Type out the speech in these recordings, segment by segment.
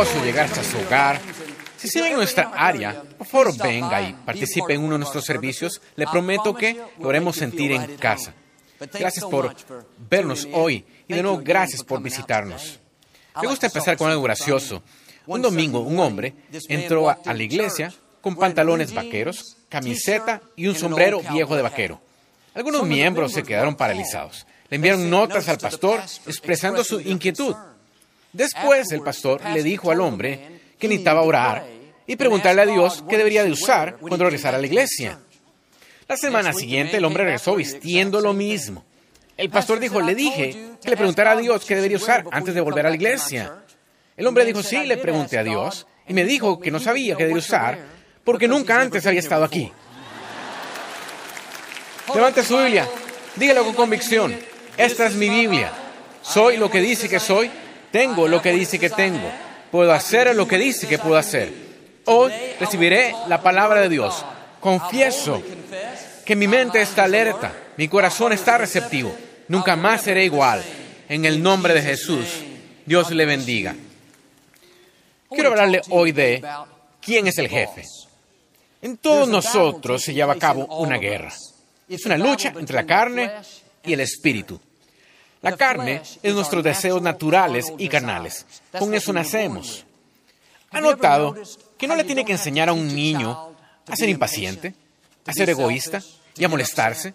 Gozo llegar hasta su hogar. Si sigue en nuestra área, por favor venga y participe en uno de nuestros servicios. Le prometo que lo haremos sentir en casa. Gracias por vernos hoy y de nuevo gracias por visitarnos. Me gusta empezar con algo gracioso. Un domingo un hombre entró a la iglesia con pantalones vaqueros, camiseta y un sombrero viejo de vaquero. Algunos miembros se quedaron paralizados. Le enviaron notas al pastor expresando su inquietud. Después el pastor le dijo al hombre que necesitaba orar y preguntarle a Dios qué debería de usar cuando regresara a la iglesia. La semana siguiente el hombre regresó vistiendo lo mismo. El pastor dijo, le dije que le preguntara a Dios qué debería usar antes de volver a la iglesia. El hombre dijo, sí, le pregunté a Dios y me dijo que no sabía qué debería usar porque nunca antes había estado aquí. Levante su Biblia, dígalo con convicción. Esta es mi Biblia. Soy lo que dice que soy, tengo lo que dice que tengo, puedo hacer lo que dice que puedo hacer. Hoy recibiré la palabra de Dios. Confieso que mi mente está alerta, mi corazón está receptivo. Nunca más seré igual. En el nombre de Jesús, Dios le bendiga. Quiero hablarle hoy de quién es el jefe. En todos nosotros se lleva a cabo una guerra. Es una lucha entre la carne y el espíritu. La carne es nuestros deseos naturales y carnales. Con eso nacemos. ¿Ha notado que no le tiene que enseñar a un niño a ser impaciente, a ser egoísta y a molestarse?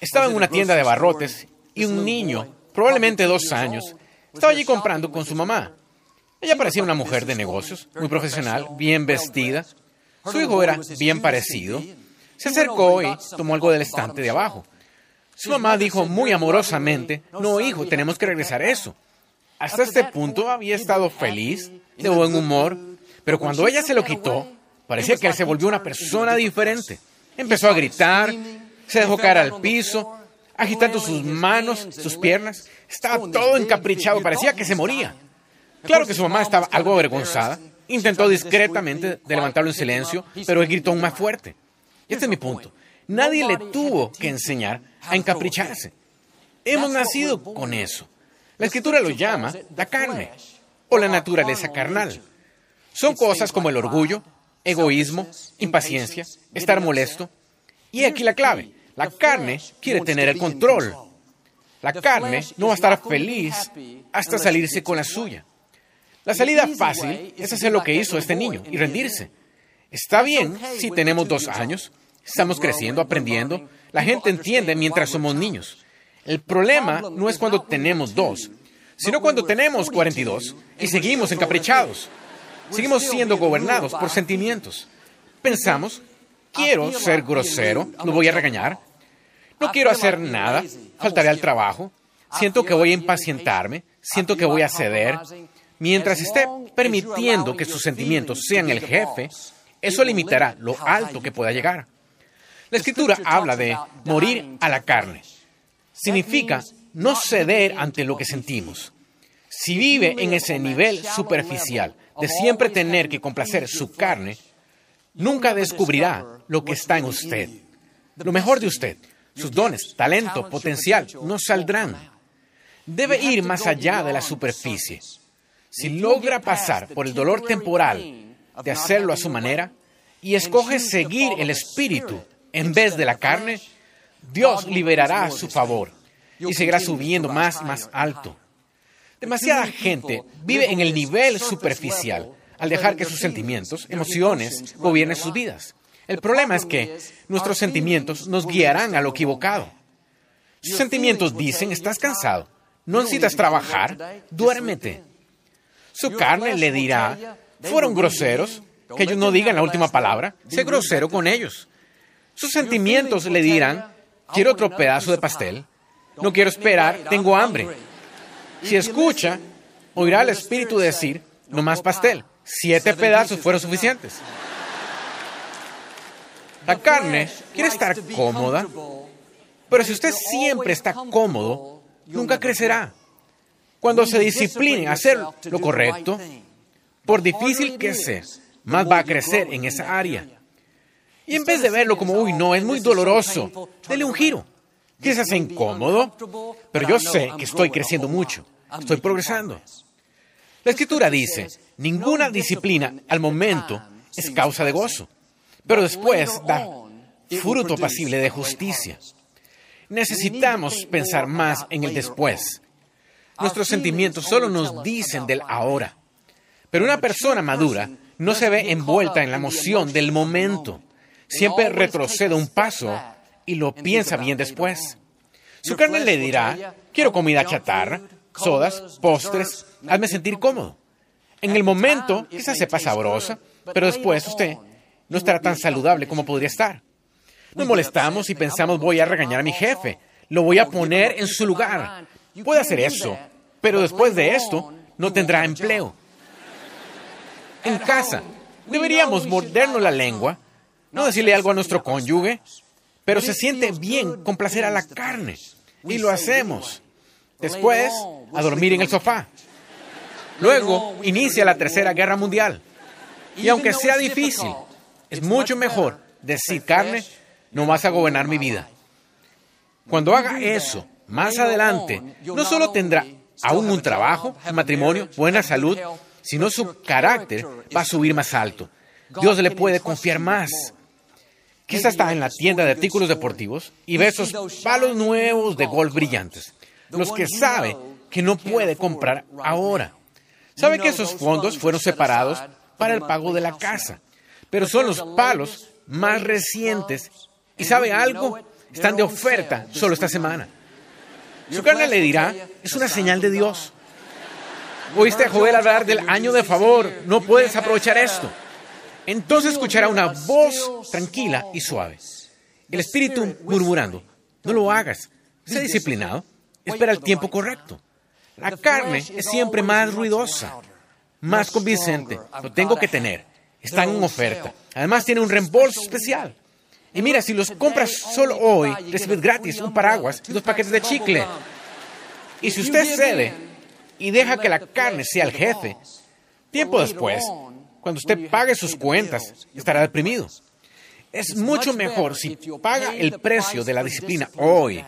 Estaba en una tienda de barrotes y un niño, probablemente dos años, estaba allí comprando con su mamá. Ella parecía una mujer de negocios, muy profesional, bien vestida. Su hijo era bien parecido. Se acercó y tomó algo del estante de abajo. Su mamá dijo muy amorosamente, no hijo, tenemos que regresar eso. Hasta este punto había estado feliz, de buen humor, pero cuando ella se lo quitó, parecía que él se volvió una persona diferente. Empezó a gritar, se dejó caer al piso, agitando sus manos, sus piernas. Estaba todo encaprichado, parecía que se moría. Claro que su mamá estaba algo avergonzada. Intentó discretamente de levantarlo en silencio, pero él gritó aún más fuerte. Y este es mi punto. Nadie le tuvo que enseñar a encapricharse. Hemos nacido con eso. La escritura lo llama la carne o la naturaleza carnal. Son cosas como el orgullo, egoísmo, impaciencia, estar molesto. Y aquí la clave. La carne quiere tener el control. La carne no va a estar feliz hasta salirse con la suya. La salida fácil es hacer lo que hizo este niño y rendirse. Está bien si tenemos dos años, estamos creciendo, aprendiendo. La gente entiende mientras somos niños. El problema no es cuando tenemos dos, sino cuando tenemos 42 y seguimos encaprichados. Seguimos siendo gobernados por sentimientos. Pensamos, quiero ser grosero, no voy a regañar. No quiero hacer nada, faltaré al trabajo. Siento que voy a impacientarme, siento que voy a ceder. Mientras esté permitiendo que sus sentimientos sean el jefe, eso limitará lo alto que pueda llegar. La escritura habla de morir a la carne. Significa no ceder ante lo que sentimos. Si vive en ese nivel superficial de siempre tener que complacer su carne, nunca descubrirá lo que está en usted. Lo mejor de usted, sus dones, talento, potencial, no saldrán. Debe ir más allá de la superficie. Si logra pasar por el dolor temporal de hacerlo a su manera y escoge seguir el espíritu en vez de la carne, Dios liberará su favor y seguirá subiendo más y más alto. Demasiada gente vive en el nivel superficial al dejar que sus sentimientos, emociones, gobiernen sus vidas. El problema es que nuestros sentimientos nos guiarán a lo equivocado. Sus sentimientos dicen, estás cansado, no necesitas trabajar, duérmete. Su carne le dirá, fueron groseros, que ellos no digan la última palabra, sé grosero con ellos. Sus sentimientos le dirán, quiero otro pedazo de pastel, no quiero esperar, tengo hambre. Si escucha, oirá al espíritu decir, no más pastel. Siete pedazos fueron suficientes. La carne quiere estar cómoda, pero si usted siempre está cómodo, nunca crecerá. Cuando se discipline a hacer lo correcto, por difícil que sea, más va a crecer en esa área. Y en vez de verlo como, uy, no, es muy doloroso, dele un giro. Quizás es incómodo, pero yo sé que estoy creciendo mucho, estoy progresando. La escritura dice, ninguna disciplina al momento es causa de gozo, pero después da fruto pasible de justicia. Necesitamos pensar más en el después. Nuestros sentimientos solo nos dicen del ahora. Pero una persona madura no se ve envuelta en la emoción del momento. Siempre retrocede un paso y lo piensa bien después. Su carne le dirá, quiero comida chatarra, sodas, postres, hazme sentir cómodo. En el momento quizás sepa sabrosa, pero después usted no estará tan saludable como podría estar. Nos molestamos y pensamos voy a regañar a mi jefe, lo voy a poner en su lugar. Puede hacer eso, pero después de esto no tendrá empleo. En casa, deberíamos mordernos la lengua, no decirle algo a nuestro cónyuge, pero se siente bien complacer a la carne. Y lo hacemos. Después, a dormir en el sofá. Luego, inicia la Tercera Guerra Mundial. Y aunque sea difícil, es mucho mejor decir carne, no vas a gobernar mi vida. Cuando haga eso, más adelante, no solo tendrá aún un trabajo, un matrimonio, buena salud, sino su carácter va a subir más alto. Dios le puede confiar más. Quizás está en la tienda de artículos deportivos y ve esos palos nuevos de golf brillantes, los que sabe que no puede comprar ahora. Sabe que esos fondos fueron separados para el pago de la casa, pero son los palos más recientes y sabe algo, están de oferta solo esta semana. Su carne le dirá, es una señal de Dios. Oíste a Joel hablar del año de favor, no puedes aprovechar esto. Entonces escuchará una voz tranquila y suave. El espíritu murmurando, no lo hagas, sé disciplinado, espera el tiempo correcto. La carne es siempre más ruidosa, más convincente, lo tengo que tener, está en oferta. Además tiene un reembolso especial. Y mira, si los compras solo hoy, recibes gratis un paraguas y dos paquetes de chicle. Y si usted cede y deja que la carne sea el jefe, tiempo después, cuando usted pague sus cuentas, estará deprimido. Es mucho mejor si paga el precio de la disciplina hoy.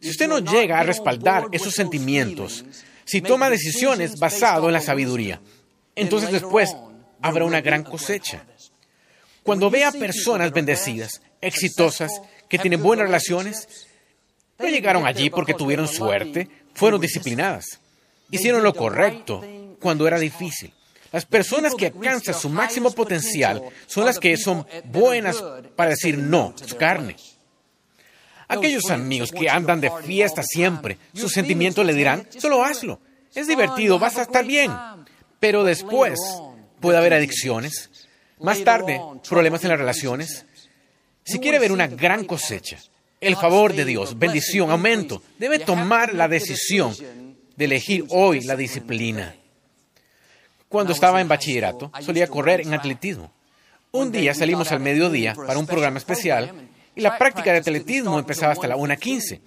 Si usted no llega a respaldar esos sentimientos, si toma decisiones basado en la sabiduría, entonces después habrá una gran cosecha. Cuando vea personas bendecidas, exitosas, que tienen buenas relaciones, no llegaron allí porque tuvieron suerte, fueron disciplinadas. Hicieron lo correcto cuando era difícil. Las personas que alcanzan su máximo potencial son las que son buenas para decir no a su carne. Aquellos amigos que andan de fiesta siempre, sus sentimientos le dirán, solo hazlo, es divertido, vas a estar bien. Pero después puede haber adicciones, más tarde, problemas en las relaciones. Si quiere ver una gran cosecha, el favor de Dios, bendición, aumento, debe tomar la decisión de elegir hoy la disciplina. Cuando estaba en bachillerato, solía correr en atletismo. Un día salimos al mediodía para un programa especial y la práctica de atletismo empezaba hasta la 1.15.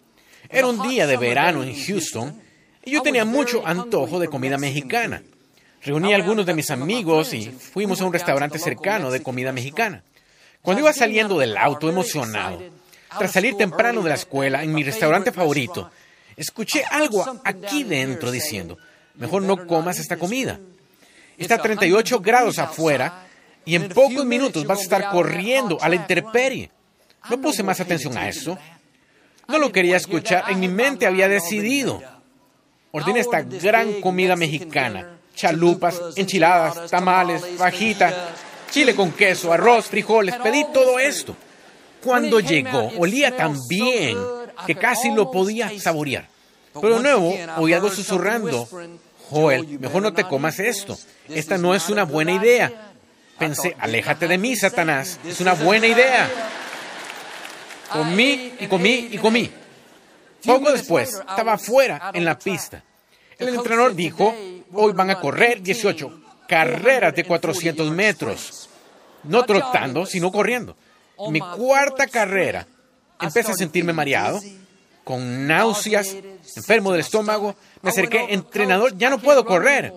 Era un día de verano en Houston y yo tenía mucho antojo de comida mexicana. Reuní a algunos de mis amigos y fuimos a un restaurante cercano de comida mexicana. Cuando iba saliendo del auto emocionado, tras salir temprano de la escuela en mi restaurante favorito, escuché algo aquí dentro diciendo, mejor no comas esta comida. Está a 38 grados afuera y en pocos minutos vas a estar corriendo a la intemperie. No puse más atención a eso. No lo quería escuchar. En mi mente había decidido. Ordené esta gran comida mexicana chalupas, enchiladas, tamales, fajita, chile con queso, arroz, frijoles, pedí todo esto. Cuando llegó, olía tan bien que casi lo podía saborear. Pero de nuevo, oí algo susurrando. Joel, mejor no te comas esto. Esta no es una buena idea. Pensé, aléjate de mí, Satanás. Es una buena idea. Comí y comí y comí. Poco después, estaba afuera en la pista. El entrenador dijo, hoy van a correr 18 carreras de 400 metros. No trotando, sino corriendo. Mi cuarta carrera, empecé a sentirme mareado, con náuseas, enfermo del estómago. Me acerqué, entrenador, ya no puedo correr.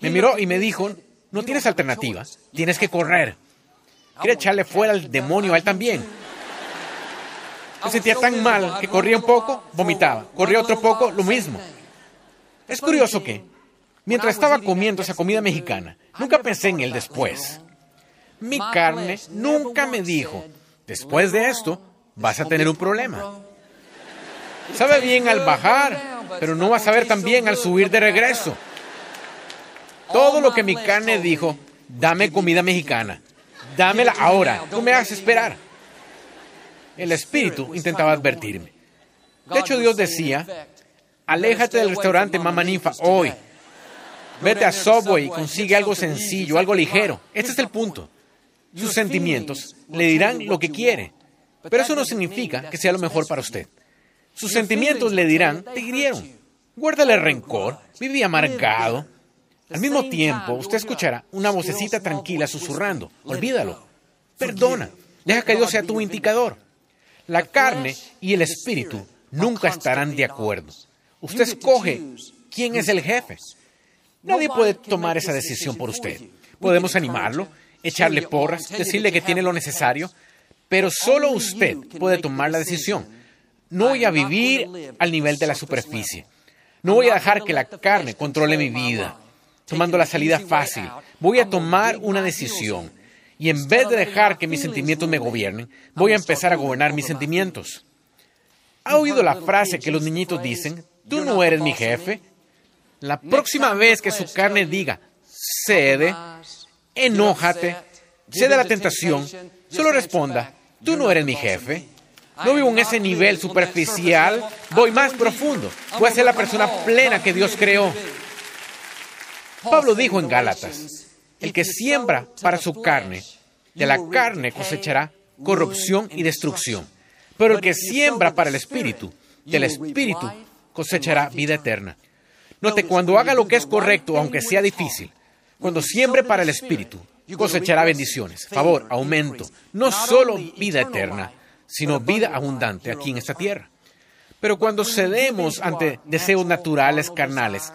Me miró y me dijo, no tienes alternativa, tienes que correr. Quería echarle fuera al demonio a él también. Me sentía tan mal que corría un poco, vomitaba. Corría otro poco, lo mismo. Es curioso que, mientras estaba comiendo esa comida mexicana, nunca pensé en él después. Mi carne nunca me dijo, después de esto, vas a tener un problema. Sabe bien al bajar, pero no va a saber tan bien al subir de regreso. Todo lo que mi carne dijo, dame comida mexicana. Dámela ahora, no me hagas esperar. El espíritu intentaba advertirme. De hecho, Dios decía, aléjate del restaurante Mama Ninfa hoy. Vete a Subway y consigue algo sencillo, algo ligero. Este es el punto. Sus sentimientos le dirán lo que quiere, pero eso no significa que sea lo mejor para usted. Sus sentimientos le dirán, te hirieron. Guárdale rencor, viví amargado. Al mismo tiempo, usted escuchará una vocecita tranquila susurrando, olvídalo, perdona, deja que Dios sea tu indicador. La carne y el espíritu nunca estarán de acuerdo. Usted escoge quién es el jefe. Nadie puede tomar esa decisión por usted. Podemos animarlo, echarle porras, decirle que tiene lo necesario, pero solo usted puede tomar la decisión. No voy a vivir al nivel de la superficie. No voy a dejar que la carne controle mi vida, tomando la salida fácil. Voy a tomar una decisión. Y en vez de dejar que mis sentimientos me gobiernen, voy a empezar a gobernar mis sentimientos. ¿Ha oído la frase que los niñitos dicen, tú no eres mi jefe? La próxima vez que su carne diga, cede, enójate, cede a la tentación, solo responda, tú no eres mi jefe. No vivo en ese nivel superficial, voy más profundo. Voy a ser la persona plena que Dios creó. Pablo dijo en Gálatas, el que siembra para su carne, de la carne cosechará corrupción y destrucción. Pero el que siembra para el Espíritu, del Espíritu cosechará vida eterna. Note, cuando haga lo que es correcto, aunque sea difícil, cuando siembre para el Espíritu, cosechará bendiciones, favor, aumento, no solo vida eterna, sino vida abundante aquí en esta tierra. Pero cuando cedemos ante deseos naturales, carnales,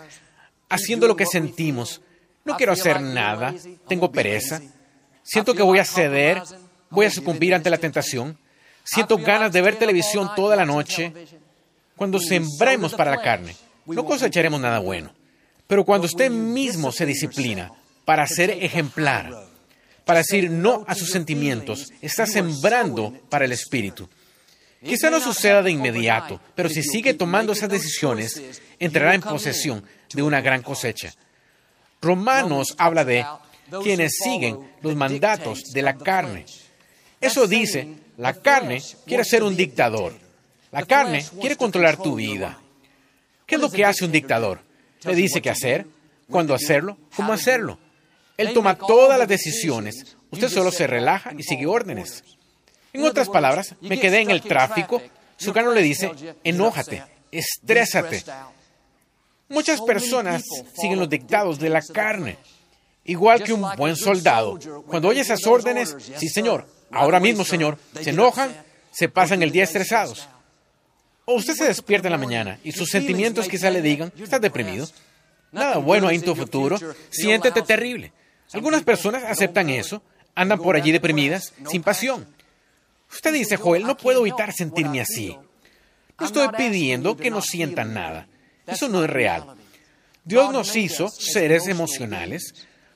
haciendo lo que sentimos, no quiero hacer nada, tengo pereza, siento que voy a ceder, voy a sucumbir ante la tentación, siento ganas de ver televisión toda la noche. Cuando sembremos para la carne, no cosecharemos nada bueno. Pero cuando usted mismo se disciplina para ser ejemplar, para decir no a sus sentimientos, está sembrando para el espíritu. Quizá no suceda de inmediato, pero si sigue tomando esas decisiones, entrará en posesión de una gran cosecha. Romanos habla de quienes siguen los mandatos de la carne. Eso dice, la carne quiere ser un dictador. La carne quiere controlar tu vida. ¿Qué es lo que hace un dictador? Le dice qué hacer, cuándo hacerlo, cómo hacerlo. Él toma todas las decisiones. Usted solo se relaja y sigue órdenes. En otras palabras, me quedé en el tráfico. Su carne le dice, enójate, estrésate. Muchas personas siguen los dictados de la carne. Igual que un buen soldado. Cuando oye esas órdenes, sí, señor, ahora mismo, señor, se enojan, se pasan el día estresados. O usted se despierta en la mañana y sus sentimientos quizá le digan, estás deprimido, nada bueno hay en tu futuro, siéntete terrible. Algunas personas aceptan eso, andan por allí deprimidas, sin pasión. Usted dice, Joel, no puedo evitar sentirme así. No estoy pidiendo que no sientan nada. Eso no es real. Dios nos hizo seres emocionales.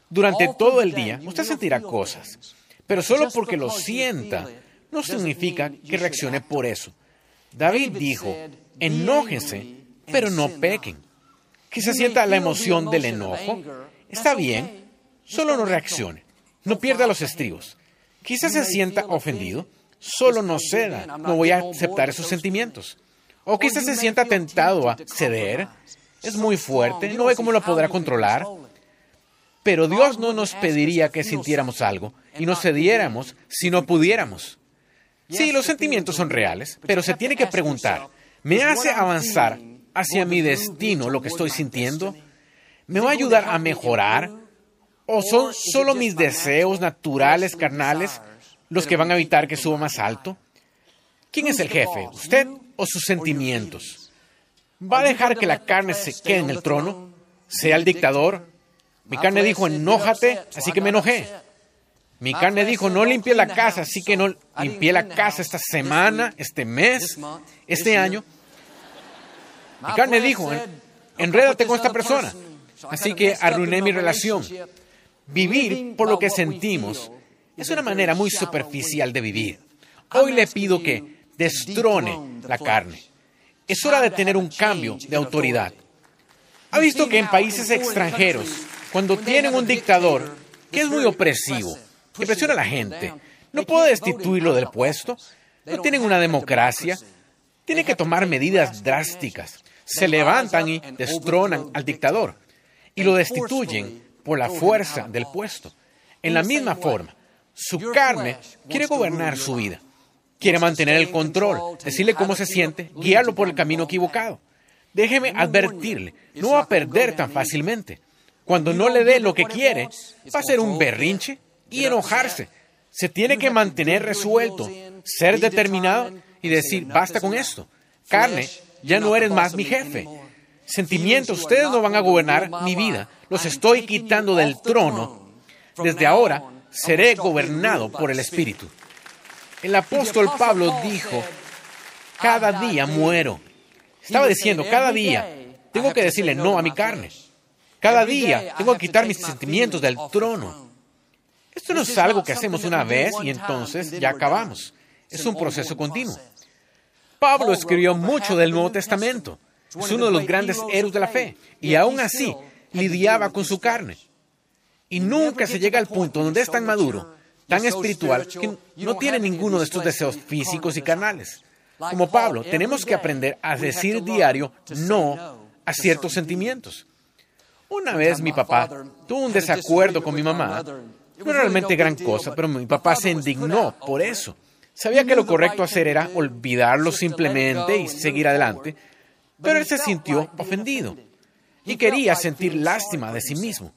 Durante todo el día usted sentirá cosas, pero solo porque lo sienta no significa que reaccione por eso. David dijo, enójense, pero no pequen. Que se sienta la emoción del enojo. Está bien, solo no reaccione. No pierda los estribos. Quizás se sienta ofendido, solo no ceda. No voy a aceptar esos sentimientos. O quizás se sienta tentado a ceder. Es muy fuerte, no ve cómo lo podrá controlar. Pero Dios no nos pediría que sintiéramos algo y nos cediéramos si no pudiéramos. Sí, los sentimientos son reales, pero se tiene que preguntar, ¿me hace avanzar hacia mi destino lo que estoy sintiendo? ¿Me va a ayudar a mejorar? ¿O son solo mis deseos naturales, carnales, los que van a evitar que suba más alto? ¿Quién es el jefe? ¿Usted o sus sentimientos? ¿Va a dejar que la carne se quede en el trono? ¿Sea el dictador? Mi carne dijo, enójate, así que me enojé. Mi carne dijo, no limpie la casa, así que no limpié la casa esta semana, este mes, este año. Mi carne dijo, enrédate con esta persona, así que arruiné mi relación. Vivir por lo que sentimos es una manera muy superficial de vivir. Hoy le pido que destrone la carne. Es hora de tener un cambio de autoridad. Ha visto que en países extranjeros, cuando tienen un dictador que es muy opresivo, que presiona a la gente, no puede destituirlo del puesto, no tienen una democracia, tienen que tomar medidas drásticas. Se levantan y destronan al dictador y lo destituyen por la fuerza del puesto. En la misma forma, su carne quiere gobernar su vida, quiere mantener el control, decirle cómo se siente, guiarlo por el camino equivocado. Déjeme advertirle, no va a perder tan fácilmente. Cuando no le dé lo que quiere, va a ser un berrinche y enojarse. Se tiene que mantener resuelto, ser determinado y decir, basta con esto. Carne, ya no eres más mi jefe. Sentimientos, ustedes no van a gobernar mi vida. Los estoy quitando del trono. Desde ahora seré gobernado por el Espíritu. El apóstol Pablo dijo, cada día muero. Estaba diciendo, cada día tengo que decirle no a mi carne. Cada día tengo que quitar mis sentimientos del trono. Esto no es algo que hacemos una vez y entonces ya acabamos. Es un proceso continuo. Pablo escribió mucho del Nuevo Testamento. Es uno de los grandes héroes de la fe. Y aún así lidiaba con su carne. Y nunca se llega al punto donde es tan maduro, tan espiritual, que no tiene ninguno de estos deseos físicos y carnales. Como Pablo, tenemos que aprender a decir diario no a ciertos sentimientos. Una vez mi papá tuvo un desacuerdo con mi mamá. No era realmente gran cosa, pero mi papá se indignó por eso. Sabía que lo correcto hacer era olvidarlo simplemente y seguir adelante, pero él se sintió ofendido y quería sentir lástima de sí mismo.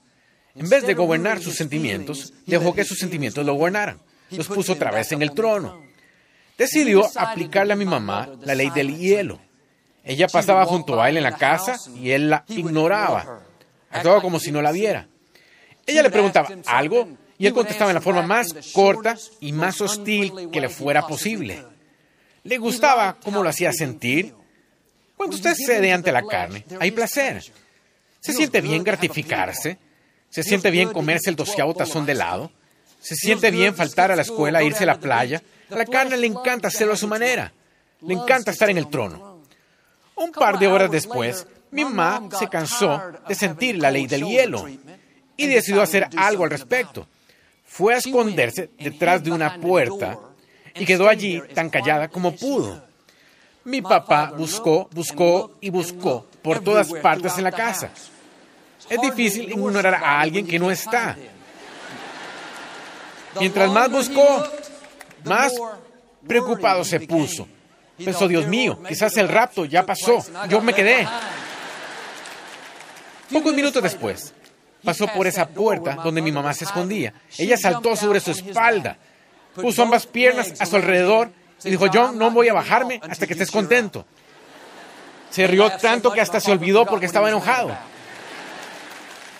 En vez de gobernar sus sentimientos, dejó que sus sentimientos lo gobernaran. Los puso otra vez en el trono. Decidió aplicarle a mi mamá la ley del hielo. Ella pasaba junto a él en la casa y él la ignoraba. Actuaba como si no la viera. Ella le preguntaba algo y él contestaba en la forma más corta y más hostil que le fuera posible. Le gustaba cómo lo hacía sentir. Cuando usted cede ante la carne, hay placer. Se siente bien gratificarse. Se siente bien comerse el doceavo tazón de helado. Se siente bien faltar a la escuela, irse a la playa. A la carne le encanta hacerlo a su manera. Le encanta estar en el trono. Un par de horas después, mi mamá se cansó de sentir la ley del hielo y decidió hacer algo al respecto. Fue a esconderse detrás de una puerta y quedó allí tan callada como pudo. Mi papá buscó, buscó y buscó por todas partes en la casa. Es difícil ignorar a alguien que no está. Mientras más buscó, más preocupado se puso. Pensó, Dios mío, quizás el rapto ya pasó, yo me quedé. Pocos minutos después, pasó por esa puerta donde mi mamá se escondía. Ella saltó sobre su espalda, puso ambas piernas a su alrededor y dijo, John, no voy a bajarme hasta que estés contento. Se rió tanto que hasta se olvidó porque estaba enojado.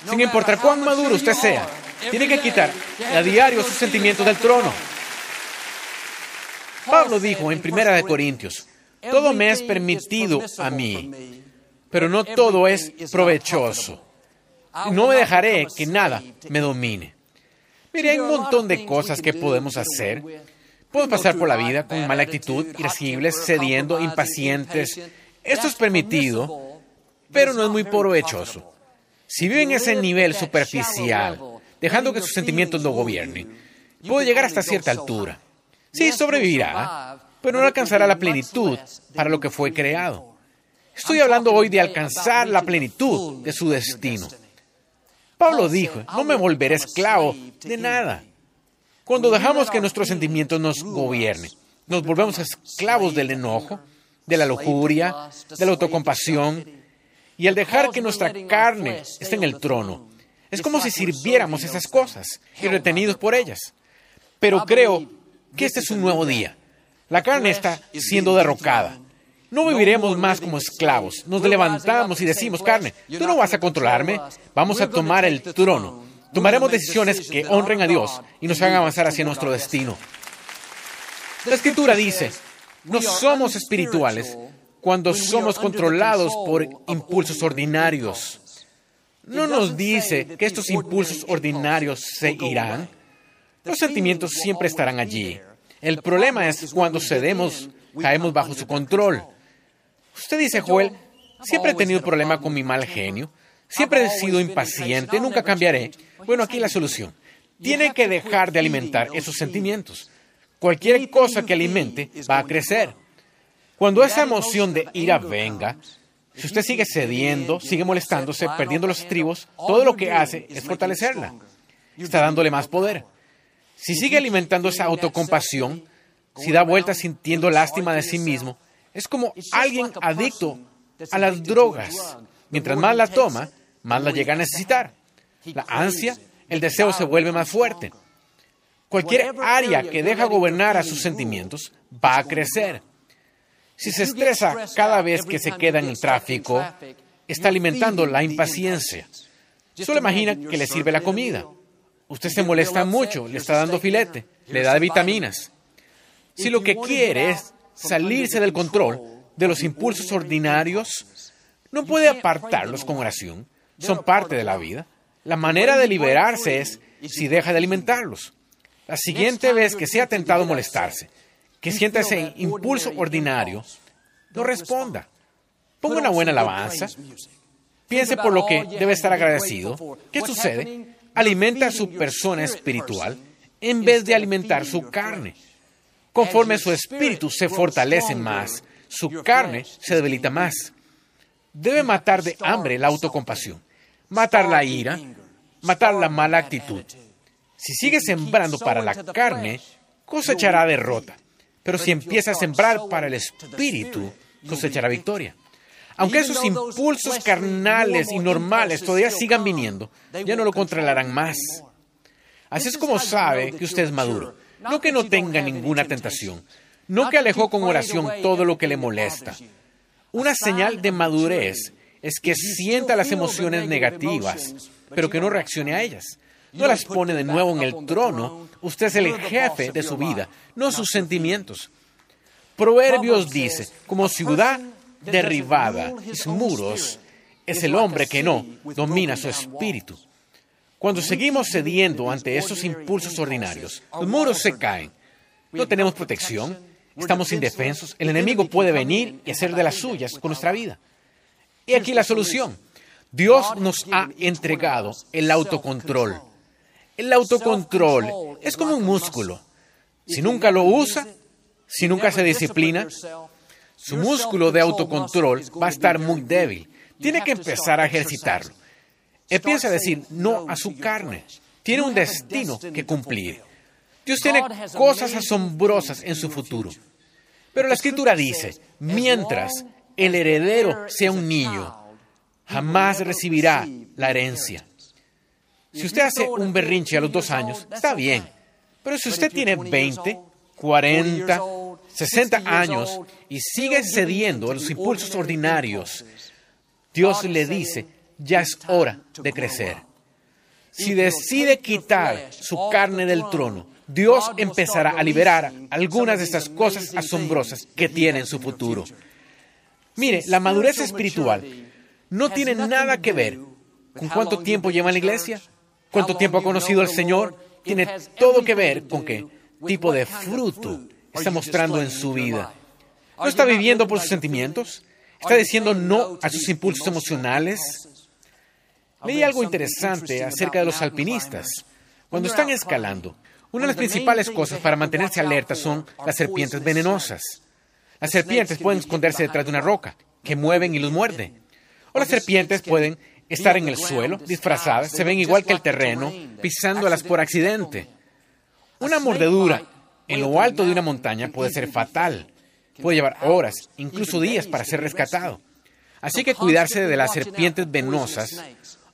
Sin importar cuán maduro usted sea, tiene que quitar a diario sus sentimientos del trono. Pablo dijo en Primera de Corintios, todo me es permitido a mí, pero no todo es provechoso. No me dejaré que nada me domine. Mire, hay un montón de cosas que podemos hacer. Podemos pasar por la vida con mala actitud, irascibles, cediendo, impacientes. Esto es permitido, pero no es muy provechoso. Si vive en ese nivel superficial, dejando que sus sentimientos lo gobiernen, puede llegar hasta cierta altura. Sí, sobrevivirá, pero no alcanzará la plenitud para lo que fue creado. Estoy hablando hoy de alcanzar la plenitud de su destino. Pablo dijo, no me volveré esclavo de nada. Cuando dejamos que nuestros sentimientos nos gobiernen, nos volvemos esclavos del enojo, de la lujuria, de la autocompasión, Y al dejar que nuestra carne esté en el trono, es como si sirviéramos esas cosas y retenidos por ellas. Pero creo que este es un nuevo día. La carne está siendo derrocada. No viviremos más como esclavos. Nos levantamos y decimos, carne, tú no vas a controlarme. Vamos a tomar el trono. Tomaremos decisiones que honren a Dios y nos hagan avanzar hacia nuestro destino. La escritura dice, no somos espirituales cuando somos controlados por impulsos ordinarios. No nos dice que estos impulsos ordinarios se irán. Los sentimientos siempre estarán allí. El problema es cuando cedemos, caemos bajo su control. Usted dice, Joel, siempre he tenido problema con mi mal genio. Siempre he sido impaciente, nunca cambiaré. Bueno, aquí la solución. Tiene que dejar de alimentar esos sentimientos. Cualquier cosa que alimente va a crecer. Cuando esa emoción de ira venga, si usted sigue cediendo, sigue molestándose, perdiendo los estribos, todo lo que hace es fortalecerla. Está dándole más poder. Si sigue alimentando esa autocompasión, si da vueltas sintiendo lástima de sí mismo, es como alguien adicto a las drogas. Mientras más la toma, más la llega a necesitar. La ansia, el deseo se vuelve más fuerte. Cualquier área que deja gobernar a sus sentimientos va a crecer. Si se estresa cada vez que se queda en el tráfico, está alimentando la impaciencia. Solo imagina que le sirve la comida. Usted se molesta mucho, le está dando filete, le da vitaminas. Si lo que quiere es salirse del control de los impulsos ordinarios, no puede apartarlos con oración. Son parte de la vida. La manera de liberarse es si deja de alimentarlos. La siguiente vez que sea tentado molestarse, que sienta ese impulso ordinario, no responda. Ponga una buena alabanza. Piense por lo que debe estar agradecido. ¿Qué sucede? Alimenta a su persona espiritual en vez de alimentar su carne. Conforme su espíritu se fortalece más, su carne se debilita más. Debe matar de hambre la autocompasión, matar la ira, matar la mala actitud. Si sigue sembrando para la carne, cosechará derrota. Pero si empieza a sembrar para el espíritu, cosechará victoria. Aunque esos impulsos carnales y normales todavía sigan viniendo, ya no lo controlarán más. Así es como sabe que usted es maduro. No que no tenga ninguna tentación. No que alejó con oración todo lo que le molesta. Una señal de madurez es que sienta las emociones negativas, pero que no reaccione a ellas. No las pone de nuevo en el trono. Usted es el jefe de su vida, no sus sentimientos. Proverbios dice, como ciudad derribada y sus muros, es el hombre que no domina su espíritu. Cuando seguimos cediendo ante esos impulsos ordinarios, los muros se caen. No tenemos protección, estamos indefensos, el enemigo puede venir y hacer de las suyas con nuestra vida. Y aquí la solución. Dios nos ha entregado el autocontrol. El autocontrol es como un músculo. Si nunca lo usa, si nunca se disciplina, su músculo de autocontrol va a estar muy débil. Tiene que empezar a ejercitarlo. Empieza a decir no a su carne. Tiene un destino que cumplir. Dios tiene cosas asombrosas en su futuro. Pero la escritura dice, mientras el heredero sea un niño, jamás recibirá la herencia. Si usted hace un berrinche a los dos años, está bien. Pero si usted tiene 20, 40, 60 años y sigue cediendo a los impulsos ordinarios, Dios le dice, ya es hora de crecer. Si decide quitar su carne del trono, Dios empezará a liberar algunas de estas cosas asombrosas que tiene en su futuro. Mire, la madurez espiritual no tiene nada que ver con cuánto tiempo lleva en la iglesia, cuánto tiempo ha conocido al Señor, tiene todo que ver con qué tipo de fruto está mostrando en su vida. ¿No está viviendo por sus sentimientos? ¿Está diciendo no a sus impulsos emocionales? Leí algo interesante acerca de los alpinistas. Cuando están escalando, una de las principales cosas para mantenerse alerta son las serpientes venenosas. Las serpientes pueden esconderse detrás de una roca, que mueven y los muerde. O las serpientes pueden estar en el suelo, disfrazadas, se ven igual que el terreno, pisándolas por accidente. Una mordedura en lo alto de una montaña puede ser fatal. Puede llevar horas, incluso días para ser rescatado. Así que cuidarse de las serpientes venenosas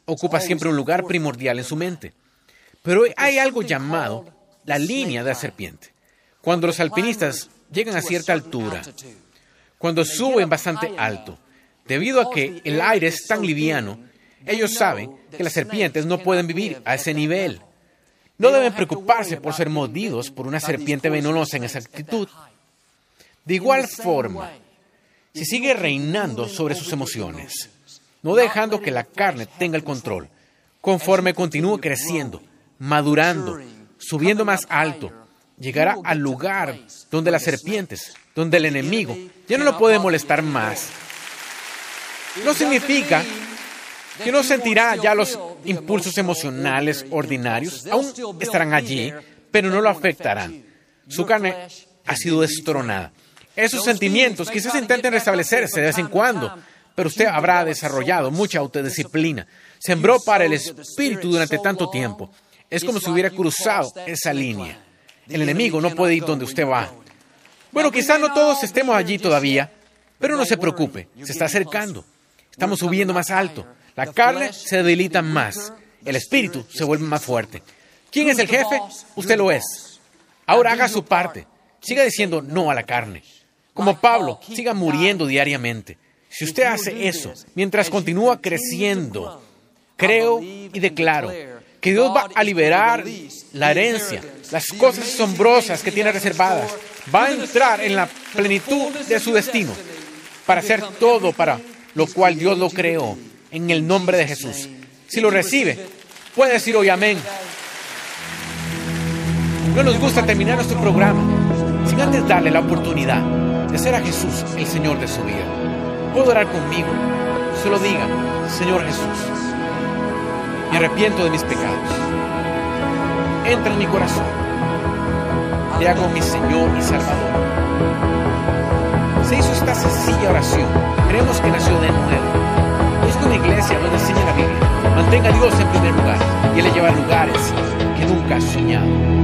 ocupa siempre un lugar primordial en su mente. Pero hay algo llamado la línea de la serpiente. Cuando los alpinistas llegan a cierta altura, cuando suben bastante alto, debido a que el aire es tan liviano, ellos saben que las serpientes no pueden vivir a ese nivel. No deben preocuparse por ser mordidos por una serpiente venenosa en esa actitud. De igual forma, si sigue reinando sobre sus emociones, no dejando que la carne tenga el control, conforme continúe creciendo, madurando, subiendo más alto, llegará al lugar donde las serpientes, donde el enemigo ya no lo puede molestar más. No significa que no sentirá ya los impulsos emocionales ordinarios, aún estarán allí, pero no lo afectarán. Su carne ha sido destronada. Esos sentimientos quizás intenten restablecerse de vez en cuando, pero usted habrá desarrollado mucha autodisciplina. Sembró para el espíritu durante tanto tiempo. Es como si hubiera cruzado esa línea. El enemigo no puede ir donde usted va. Bueno, quizás no todos estemos allí todavía, pero no se preocupe, se está acercando. Estamos subiendo más alto. La carne se debilita más. El espíritu se vuelve más fuerte. ¿Quién es el jefe? Usted lo es. Ahora haga su parte. Siga diciendo no a la carne. Como Pablo, siga muriendo diariamente. Si usted hace eso mientras continúa creciendo, creo y declaro que Dios va a liberar la herencia, las cosas asombrosas que tiene reservadas. Va a entrar en la plenitud de su destino para hacer todo para lo cual Dios lo creó en el nombre de Jesús. Si lo recibe, puede decir hoy amén. No nos gusta terminar nuestro programa sin antes darle la oportunidad de ser a Jesús el Señor de su vida. Puedo orar conmigo. Solo diga, Señor Jesús, me arrepiento de mis pecados. Entra en mi corazón. Te hago mi Señor y Salvador. Se hizo esta sencilla oración. Creemos que nació de nuevo una iglesia donde enseña la Biblia. Mantenga a Dios en primer lugar y Él le lleva a lugares que nunca ha soñado.